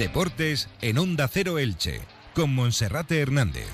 Deportes en Onda Cero Elche, con Monserrate Hernández.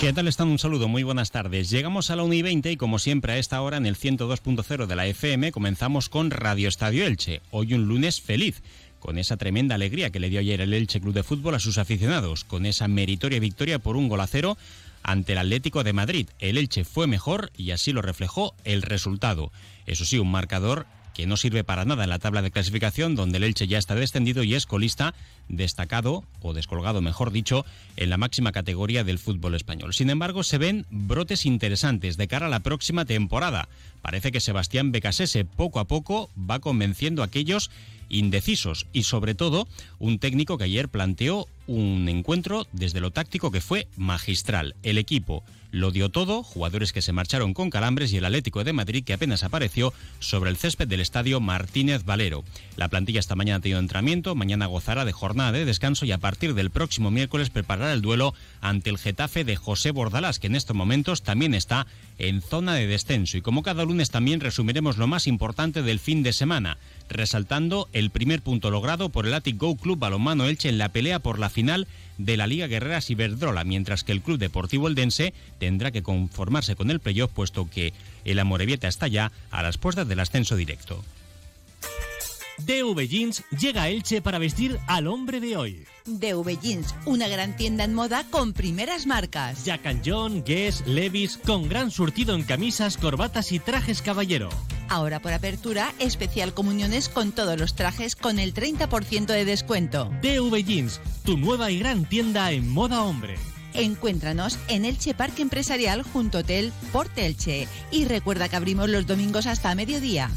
¿Qué tal están? Un saludo, muy buenas tardes. Llegamos a la 1 y 20 y como siempre a esta hora en el 102.0 de la FM comenzamos con Radio Estadio Elche. Hoy un lunes feliz, con esa tremenda alegría que le dio ayer el Elche Club de Fútbol a sus aficionados, con esa meritoria victoria por un gol a cero ante el Atlético de Madrid. El Elche fue mejor y así lo reflejó el resultado. Eso sí, un marcador que no sirve para nada en la tabla de clasificación, donde el Elche ya está descendido y es colista destacado, o descolgado mejor dicho, en la máxima categoría del fútbol español. Sin embargo, se ven brotes interesantes de cara a la próxima temporada. Parece que Sebastián Becasese poco a poco va convenciendo a aquellos indecisos y sobre todo un técnico que ayer planteó un encuentro desde lo táctico que fue magistral. El equipo lo dio todo, jugadores que se marcharon con calambres y el Atlético de Madrid que apenas apareció sobre el césped del estadio Martínez Valero. La plantilla esta mañana ha tenido entrenamiento, mañana gozará de jornada de descanso y a partir del próximo miércoles preparará el duelo ante el Getafe de José Bordalás, que en estos momentos también está en zona de descenso. Y como cada lunes también resumiremos lo más importante del fin de semana, resaltando el primer punto logrado por el Atic Go Club Balonmano Elche en la pelea por la final de la Liga Guerreras Iberdrola, mientras que el Club Deportivo Eldense tendrá que conformarse con el playoff, puesto que el Amorebieta está ya a las puertas del ascenso directo. DV Jeans llega a Elche para vestir al hombre de hoy. DV Jeans, una gran tienda en moda con primeras marcas. Jack and John, Guess, Levis, con gran surtido en camisas, corbatas y trajes caballero. Ahora por apertura, especial comuniones con todos los trajes con el 30% de descuento. DV Jeans, tu nueva y gran tienda en moda hombre. Encuéntranos en Elche Parque Empresarial junto a Hotel Porte Elche y recuerda que abrimos los domingos hasta mediodía.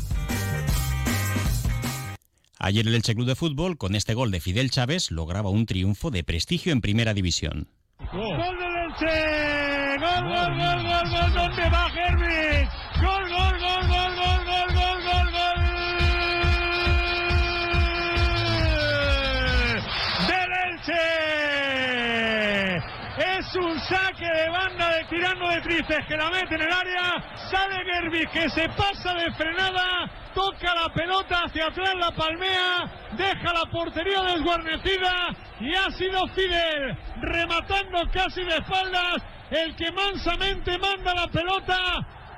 Ayer el Elche Club de Fútbol, con este gol de Fidel Chávez, lograba un triunfo de prestigio en Primera División. ¡Gol del Elche! ¡Gol, gol, gol, gol, gol! ¿Dónde va? Es un saque de banda de tirando de tristes que la mete en el área. Sale Gerbi que se pasa de frenada toca la pelota hacia atrás, la palmea, deja la portería desguarnecida y ha sido Fidel rematando casi de espaldas el que mansamente manda la pelota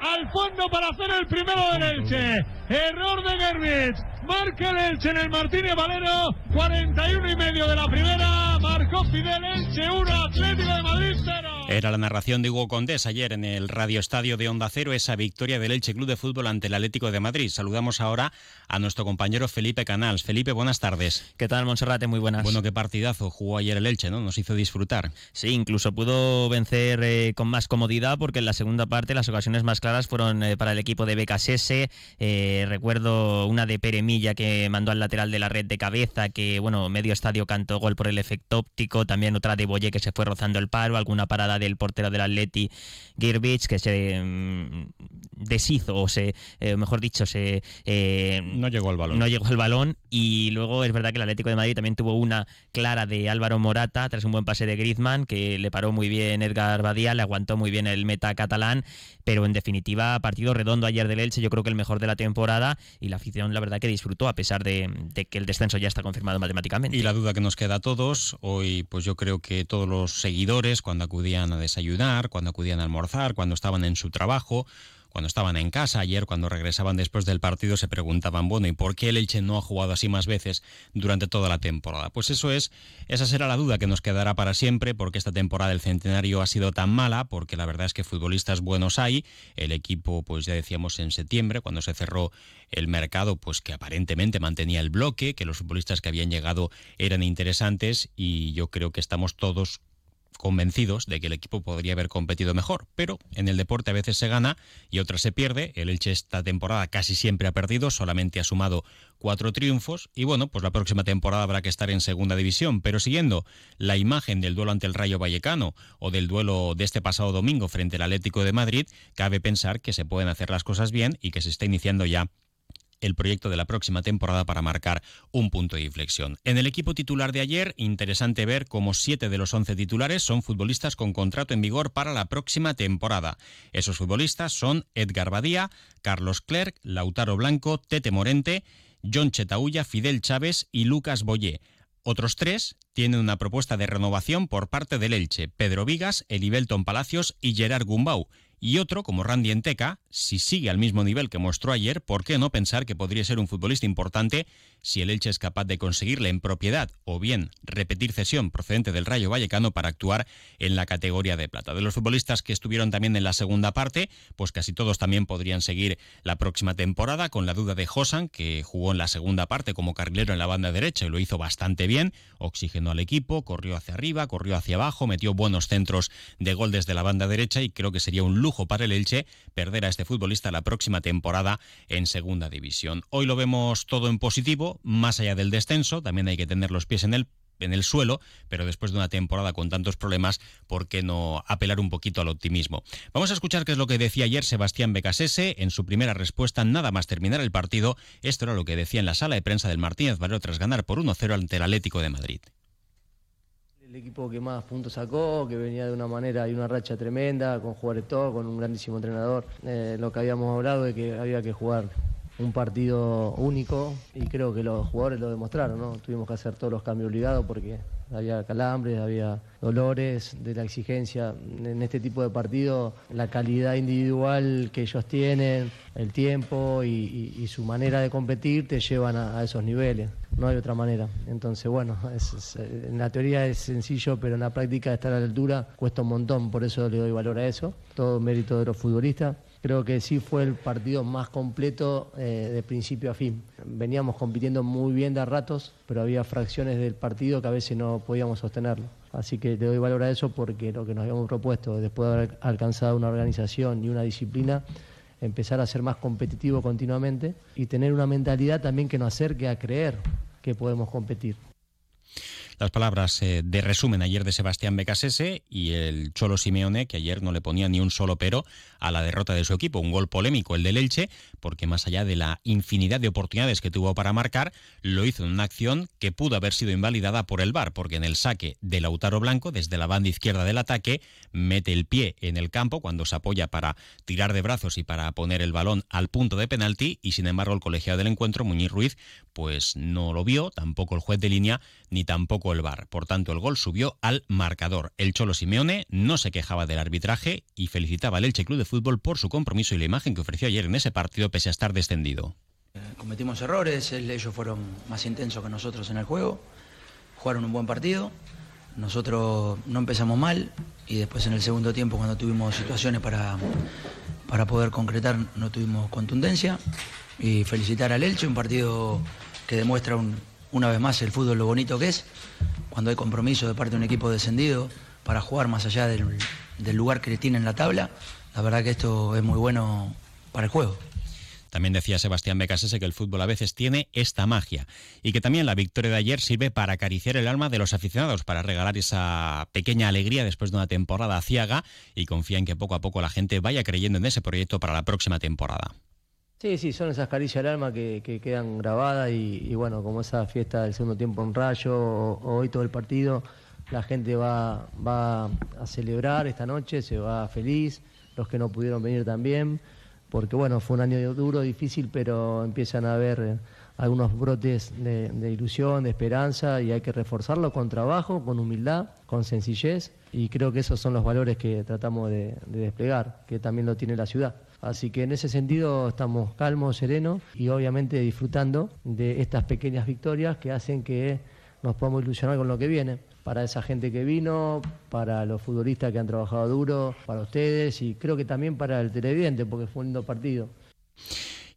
al fondo para hacer el primero del Elche. Error de Gerbich. Marca el Elche en el Martínez Valero. 41 y medio de la primera. Marcó Fidel Elche 1, Atlético de Madrid 0. Era la narración de Hugo Condés ayer en el Radio Estadio de Onda Cero, esa victoria del Elche Club de Fútbol ante el Atlético de Madrid. Saludamos ahora a nuestro compañero Felipe Canals. Felipe, buenas tardes. ¿Qué tal, Monserrate? Muy buenas. Bueno, qué partidazo jugó ayer el Elche, ¿no? Nos hizo disfrutar. Sí, incluso pudo vencer eh, con más comodidad porque en la segunda parte las ocasiones más claras fueron eh, para el equipo de Becasese. Eh, recuerdo una de Que mandó al lateral de la red de cabeza, que, bueno, medio estadio cantó gol por el efecto óptico. También otra de Boye que se fue rozando el paro. Alguna parada del portero del Atleti, Girbich, que se mm, deshizo, o se, eh, mejor dicho, se... Eh, no llegó al balón. No llegó al balón. Y luego es verdad que el Atlético de Madrid también tuvo una clara de Álvaro Morata, tras un buen pase de Griezmann, que le paró muy bien Edgar Badía, le aguantó muy bien el meta catalán. Pero en definitiva, partido redondo ayer del Elche, yo creo que el mejor de la temporada. Y la afición, la verdad, que disfrutó, a pesar de, de que el descenso ya está confirmado matemáticamente. Y la duda que nos queda a todos, hoy, pues yo creo que todos los seguidores, cuando acudían a desayunar, cuando acudían a almorzar, cuando estaban en su trabajo, cuando estaban en casa ayer, cuando regresaban después del partido, se preguntaban, bueno, ¿y por qué el Elche no ha jugado así más veces durante toda la temporada? Pues eso es, esa será la duda que nos quedará para siempre, porque esta temporada del centenario ha sido tan mala, porque la verdad es que futbolistas buenos hay, el equipo, pues ya decíamos en septiembre, cuando se cerró el mercado, pues que aparentemente mantenía el bloque, que los futbolistas que habían llegado eran interesantes, y yo creo que estamos todos convencidos de que el equipo podría haber competido mejor, pero en el deporte a veces se gana y otras se pierde. El Elche esta temporada casi siempre ha perdido, solamente ha sumado cuatro triunfos y bueno, pues la próxima temporada habrá que estar en segunda división, pero siguiendo la imagen del duelo ante el Rayo Vallecano o del duelo de este pasado domingo frente al Atlético de Madrid, cabe pensar que se pueden hacer las cosas bien y que se está iniciando ya el proyecto de la próxima temporada para marcar un punto de inflexión. En el equipo titular de ayer, interesante ver cómo siete de los once titulares son futbolistas con contrato en vigor para la próxima temporada. Esos futbolistas son Edgar Badía, Carlos Clerc, Lautaro Blanco, Tete Morente, John Chetaulla, Fidel Chávez y Lucas Boyé. Otros tres tienen una propuesta de renovación por parte del Elche, Pedro Vigas, Elibelton Palacios y Gerard Gumbau y otro como Randy Enteca, si sigue al mismo nivel que mostró ayer, ¿por qué no pensar que podría ser un futbolista importante si el Elche es capaz de conseguirle en propiedad o bien repetir cesión procedente del Rayo Vallecano para actuar en la categoría de plata? De los futbolistas que estuvieron también en la segunda parte, pues casi todos también podrían seguir la próxima temporada, con la duda de Josan, que jugó en la segunda parte como carrilero en la banda derecha y lo hizo bastante bien, oxigenó al equipo, corrió hacia arriba, corrió hacia abajo, metió buenos centros de gol desde la banda derecha y creo que sería un lujo para el Elche perder a este futbolista la próxima temporada en Segunda División. Hoy lo vemos todo en positivo, más allá del descenso, también hay que tener los pies en el en el suelo, pero después de una temporada con tantos problemas, ¿por qué no apelar un poquito al optimismo? Vamos a escuchar qué es lo que decía ayer Sebastián Becasese en su primera respuesta, nada más terminar el partido. Esto era lo que decía en la sala de prensa del Martínez Valero tras ganar por 1-0 ante el Atlético de Madrid el equipo que más puntos sacó, que venía de una manera y una racha tremenda, con jugadores todos, con un grandísimo entrenador. Eh, lo que habíamos hablado de que había que jugar un partido único y creo que los jugadores lo demostraron, ¿no? Tuvimos que hacer todos los cambios obligados porque había calambres, había dolores de la exigencia. En este tipo de partido, la calidad individual que ellos tienen, el tiempo y, su manera de competir te llevan a, esos niveles. No hay otra manera. Entonces, bueno, en la teoría es sencillo, pero en la práctica estar a la altura cuesta un montón. Por eso le doy valor a eso. Todo mérito de los futbolistas. Creo que sí fue el partido más completo eh, de principio a fin. Veníamos compitiendo muy bien de ratos, pero había fracciones del partido que a veces no podíamos sostenerlo. Así que le doy valor a eso porque lo que nos habíamos propuesto, después de haber alcanzado una organización y una disciplina, empezar a ser más competitivo continuamente y tener una mentalidad también que nos acerque a creer que podemos competir las palabras eh, de resumen ayer de Sebastián Becasese y el Cholo Simeone, que ayer no le ponía ni un solo pero a la derrota de su equipo. Un gol polémico el del Elche, porque más allá de la infinidad de oportunidades que tuvo para marcar, lo hizo en una acción que pudo haber sido invalidada por el VAR, porque en el saque de Lautaro Blanco, desde la banda izquierda del ataque, mete el pie en el campo cuando se apoya para tirar de brazos y para poner el balón al punto de penalti, y sin embargo el colegiado del encuentro, Muñiz Ruiz, pues no lo vio, tampoco el juez de línea, ni tampoco el VAR. Por tanto, el gol subió al marcador. El Cholo Simeone no se quejaba del arbitraje y felicitaba al Elche Club de Fútbol por su compromiso y la imagen que ofreció ayer en ese partido pese a estar descendido. Eh, cometimos errores, ellos fueron más intensos que nosotros en el juego, jugaron un buen partido, nosotros no empezamos mal y después en el segundo tiempo cuando tuvimos situaciones para, para poder concretar no tuvimos contundencia y felicitar al Elche, un partido que demuestra un, una vez más el fútbol lo bonito que es, cuando hay compromiso de parte de un equipo descendido para jugar más allá del, lugar que le tiene en la tabla, la verdad que esto es muy bueno para el juego. También decía Sebastián Becasese que el fútbol a veces tiene esta magia y que también la victoria de ayer sirve para acariciar el alma de los aficionados, para regalar esa pequeña alegría después de una temporada ciaga y confía en que poco a poco la gente vaya creyendo en ese proyecto para la próxima temporada. Sí, sí, son esas caricias al alma que, quedan grabadas y, bueno, como esa fiesta del segundo tiempo en Rayo o, hoy todo el partido, la gente va, va a celebrar esta noche, se va feliz, los que no pudieron venir también, porque bueno, fue un año duro, difícil, pero empiezan a haber eh, algunos brotes de, ilusión, de esperanza y hay que reforzarlo con trabajo, con humildad, con sencillez y creo que esos son los valores que tratamos de desplegar, que también lo tiene la ciudad. Así que en ese sentido estamos calmos, serenos y obviamente disfrutando de estas pequeñas victorias que hacen que nos podamos ilusionar con lo que viene. Para esa gente que vino, para los futbolistas que han trabajado duro, para ustedes y creo que también para el televidente, porque fue un lindo partido.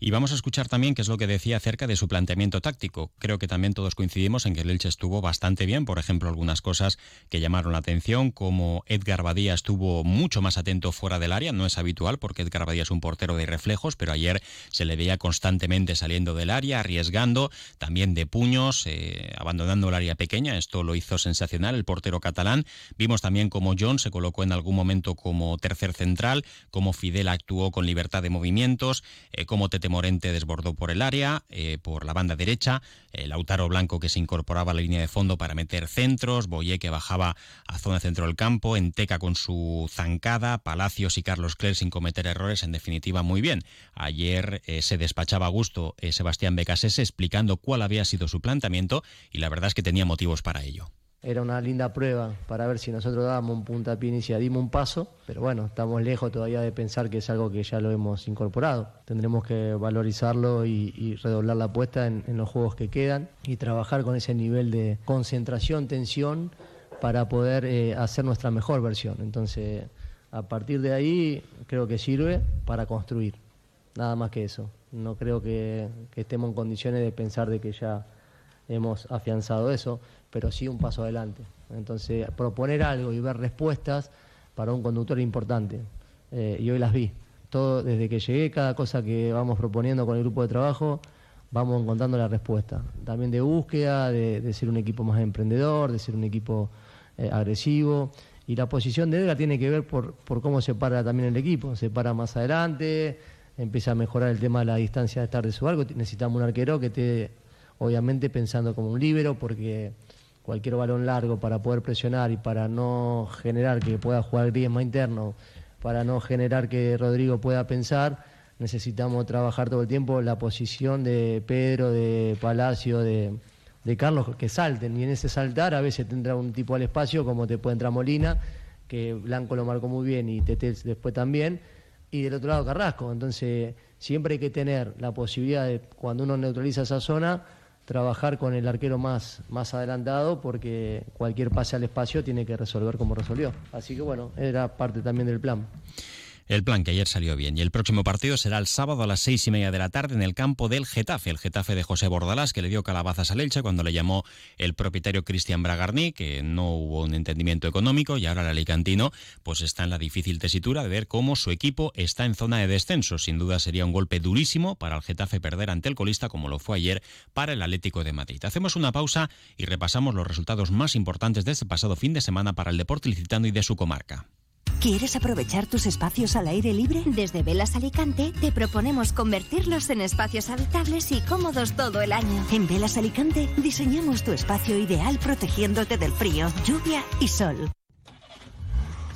Y vamos a escuchar también qué es lo que decía acerca de su planteamiento táctico. Creo que también todos coincidimos en que el Elche estuvo bastante bien, por ejemplo, algunas cosas que llamaron la atención, como Edgar Badía estuvo mucho más atento fuera del área, no es habitual porque Edgar Badía es un portero de reflejos, pero ayer se le veía constantemente saliendo del área, arriesgando, también de puños, eh, abandonando el área pequeña, esto lo hizo sensacional el portero catalán. Vimos también cómo John se colocó en algún momento como tercer central, cómo Fidel actuó con libertad de movimientos, eh, Tete Morente desbordó por el área, eh, por la banda derecha, el Lautaro Blanco que se incorporaba a la línea de fondo para meter centros, Boyé que bajaba a zona centro del campo, Enteca con su zancada, Palacios y Carlos Cler sin cometer errores, en definitiva muy bien. Ayer eh, se despachaba a gusto eh, Sebastián Becasese explicando cuál había sido su planteamiento y la verdad es que tenía motivos para ello. Era una linda prueba para ver si nosotros dábamos un puntapié inicial, dimos un paso, pero bueno, estamos lejos todavía de pensar que es algo que ya lo hemos incorporado. Tendremos que valorizarlo y, redoblar la apuesta en, los juegos que quedan y trabajar con ese nivel de concentración, tensión, para poder eh, hacer nuestra mejor versión. Entonces, a partir de ahí, creo que sirve para construir, nada más que eso. No creo que estemos en condiciones de pensar de que ya hemos afianzado eso pero sí un paso adelante. Entonces, proponer algo y ver respuestas para un conductor importante. Eh, y hoy las vi. Todo, desde que llegué, cada cosa que vamos proponiendo con el grupo de trabajo, vamos encontrando la respuesta. También de búsqueda, de, ser un equipo más emprendedor, de ser un equipo eh, agresivo. Y la posición de Edgar tiene que ver por, por cómo se para también el equipo. Se para más adelante, empieza a mejorar el tema de la distancia de estar de su arco. Necesitamos un arquero que esté, obviamente, pensando como un líbero, porque cualquier balón largo para poder presionar y para no generar que pueda jugar más interno, para no generar que Rodrigo pueda pensar, necesitamos trabajar todo el tiempo la posición de Pedro, de Palacio, de, Carlos, que salten. Y en ese saltar a veces tendrá un tipo al espacio, como te puede entrar Molina, que Blanco lo marcó muy bien y Tete después también. Y del otro lado Carrasco. Entonces, siempre hay que tener la posibilidad de, cuando uno neutraliza esa zona, trabajar con el arquero más, más adelantado porque cualquier pase al espacio tiene que resolver como resolvió. Así que bueno, era parte también del plan el plan que ayer salió bien. Y el próximo partido será el sábado a las seis y media de la tarde en el campo del Getafe, el Getafe de José Bordalás, que le dio calabazas al Elche cuando le llamó el propietario Cristian Bragarni, que no hubo un entendimiento económico y ahora el Alicantino pues está en la difícil tesitura de ver cómo su equipo está en zona de descenso. Sin duda sería un golpe durísimo para el Getafe perder ante el colista como lo fue ayer para el Atlético de Madrid. Hacemos una pausa y repasamos los resultados más importantes de este pasado fin de semana para el deporte licitano y de su comarca. ¿Quieres aprovechar tus espacios al aire libre? Desde Velas Alicante te proponemos convertirlos en espacios habitables y cómodos todo el año. En Velas Alicante diseñamos tu espacio ideal protegiéndote del frío, lluvia y sol.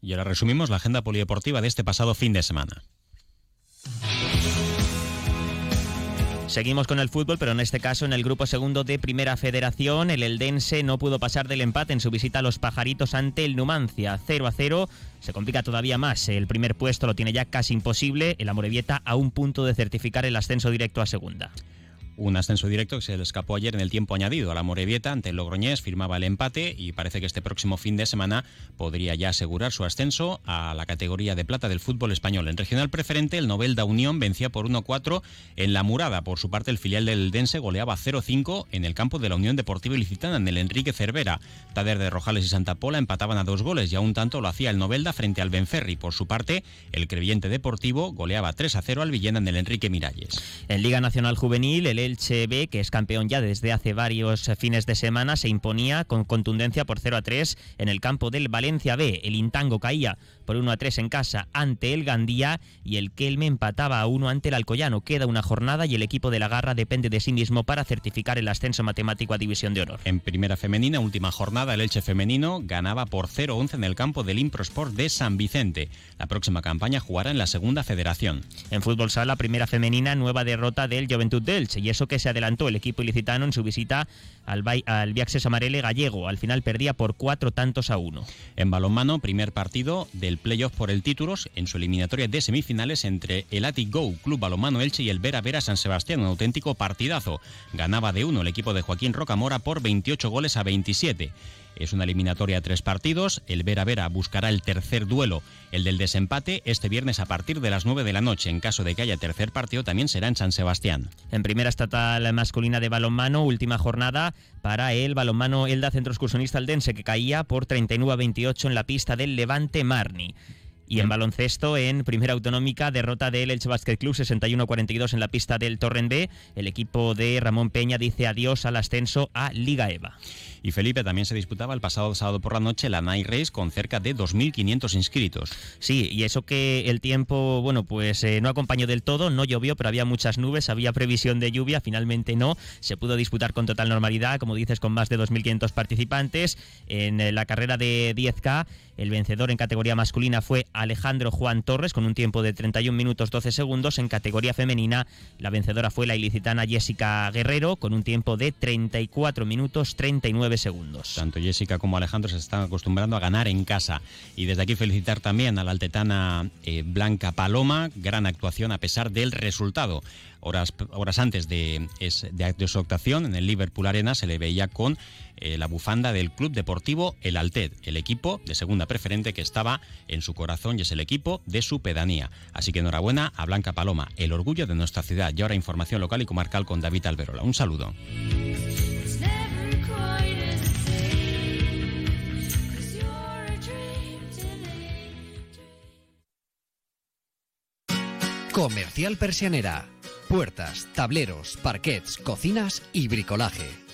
Y ahora resumimos la agenda polideportiva de este pasado fin de semana. Seguimos con el fútbol, pero en este caso en el grupo segundo de Primera Federación, el Eldense no pudo pasar del empate en su visita a los pajaritos ante el Numancia. 0 a 0. Se complica todavía más. El primer puesto lo tiene ya casi imposible. El Amorebieta a un punto de certificar el ascenso directo a segunda un ascenso directo que se le escapó ayer en el tiempo añadido. A la Morevieta ante el Logroñés firmaba el empate y parece que este próximo fin de semana podría ya asegurar su ascenso a la categoría de plata del fútbol español. En regional preferente, el Novelda Unión vencía por 1-4 en la Murada. Por su parte, el filial del Dense goleaba 0-5 en el campo de la Unión Deportiva Ilicitana en el Enrique Cervera. Tader de Rojales y Santa Pola empataban a dos goles y a un tanto lo hacía el Novelda frente al Benferri. Por su parte, el Creyente Deportivo goleaba 3-0 al Villena en el Enrique Miralles. En Liga Nacional Juvenil, el Elche B, que es campeón ya desde hace varios fines de semana, se imponía con contundencia por 0 a 3 en el campo del Valencia B. El Intango caía por 1 a 3 en casa ante el Gandía y el Kelme empataba a 1 ante el Alcoyano. Queda una jornada y el equipo de la Garra depende de sí mismo para certificar el ascenso matemático a División de Honor. En primera femenina, última jornada, el Elche femenino ganaba por 0-11 en el campo del Improsport de San Vicente. La próxima campaña jugará en la segunda federación. En fútbol sala, primera femenina, nueva derrota del Juventud Elche y que se adelantó el equipo ilicitano en su visita al, al Viaxes Amarele gallego. Al final perdía por cuatro tantos a uno. En balonmano, primer partido del playoff por el títulos en su eliminatoria de semifinales entre el Atic Go, Club Balonmano Elche y el Vera Vera San Sebastián. Un auténtico partidazo. Ganaba de uno el equipo de Joaquín Rocamora por 28 goles a 27. Es una eliminatoria de tres partidos. El Vera Vera buscará el tercer duelo, el del desempate, este viernes a partir de las 9 de la noche. En caso de que haya tercer partido, también será en San Sebastián. En primera estatal masculina de balonmano, última jornada para el balonmano Elda Centro Excursionista Aldense, que caía por 39 a 28 en la pista del Levante Marni. Y en baloncesto, en primera autonómica, derrota del Elche Basket Club 61-42 en la pista del Torren B. El equipo de Ramón Peña dice adiós al ascenso a Liga EVA. Y Felipe también se disputaba el pasado sábado por la noche la Night Race con cerca de 2.500 inscritos. Sí, y eso que el tiempo, bueno, pues eh, no acompañó del todo, no llovió, pero había muchas nubes, había previsión de lluvia, finalmente no. Se pudo disputar con total normalidad, como dices, con más de 2.500 participantes. En eh, la carrera de 10K, el vencedor en categoría masculina fue Alejandro Juan Torres con un tiempo de 31 minutos 12 segundos. En categoría femenina, la vencedora fue la ilicitana Jessica Guerrero con un tiempo de 34 minutos 39 segundos. Tanto Jessica como Alejandro se están acostumbrando a ganar en casa. Y desde aquí felicitar también a la altetana eh, Blanca Paloma, gran actuación a pesar del resultado. Horas, horas antes de, de, su actuación en el Liverpool Arena se le veía con eh, la bufanda del Club Deportivo El Alted, el equipo de segunda preferente que estaba en su corazón y es el equipo de su pedanía. Así que enhorabuena a Blanca Paloma, el orgullo de nuestra ciudad. Y ahora información local y comarcal con David Alberola. Un saludo. Comercial Persianera. Puertas, tableros, parquets, cocinas y bricolaje.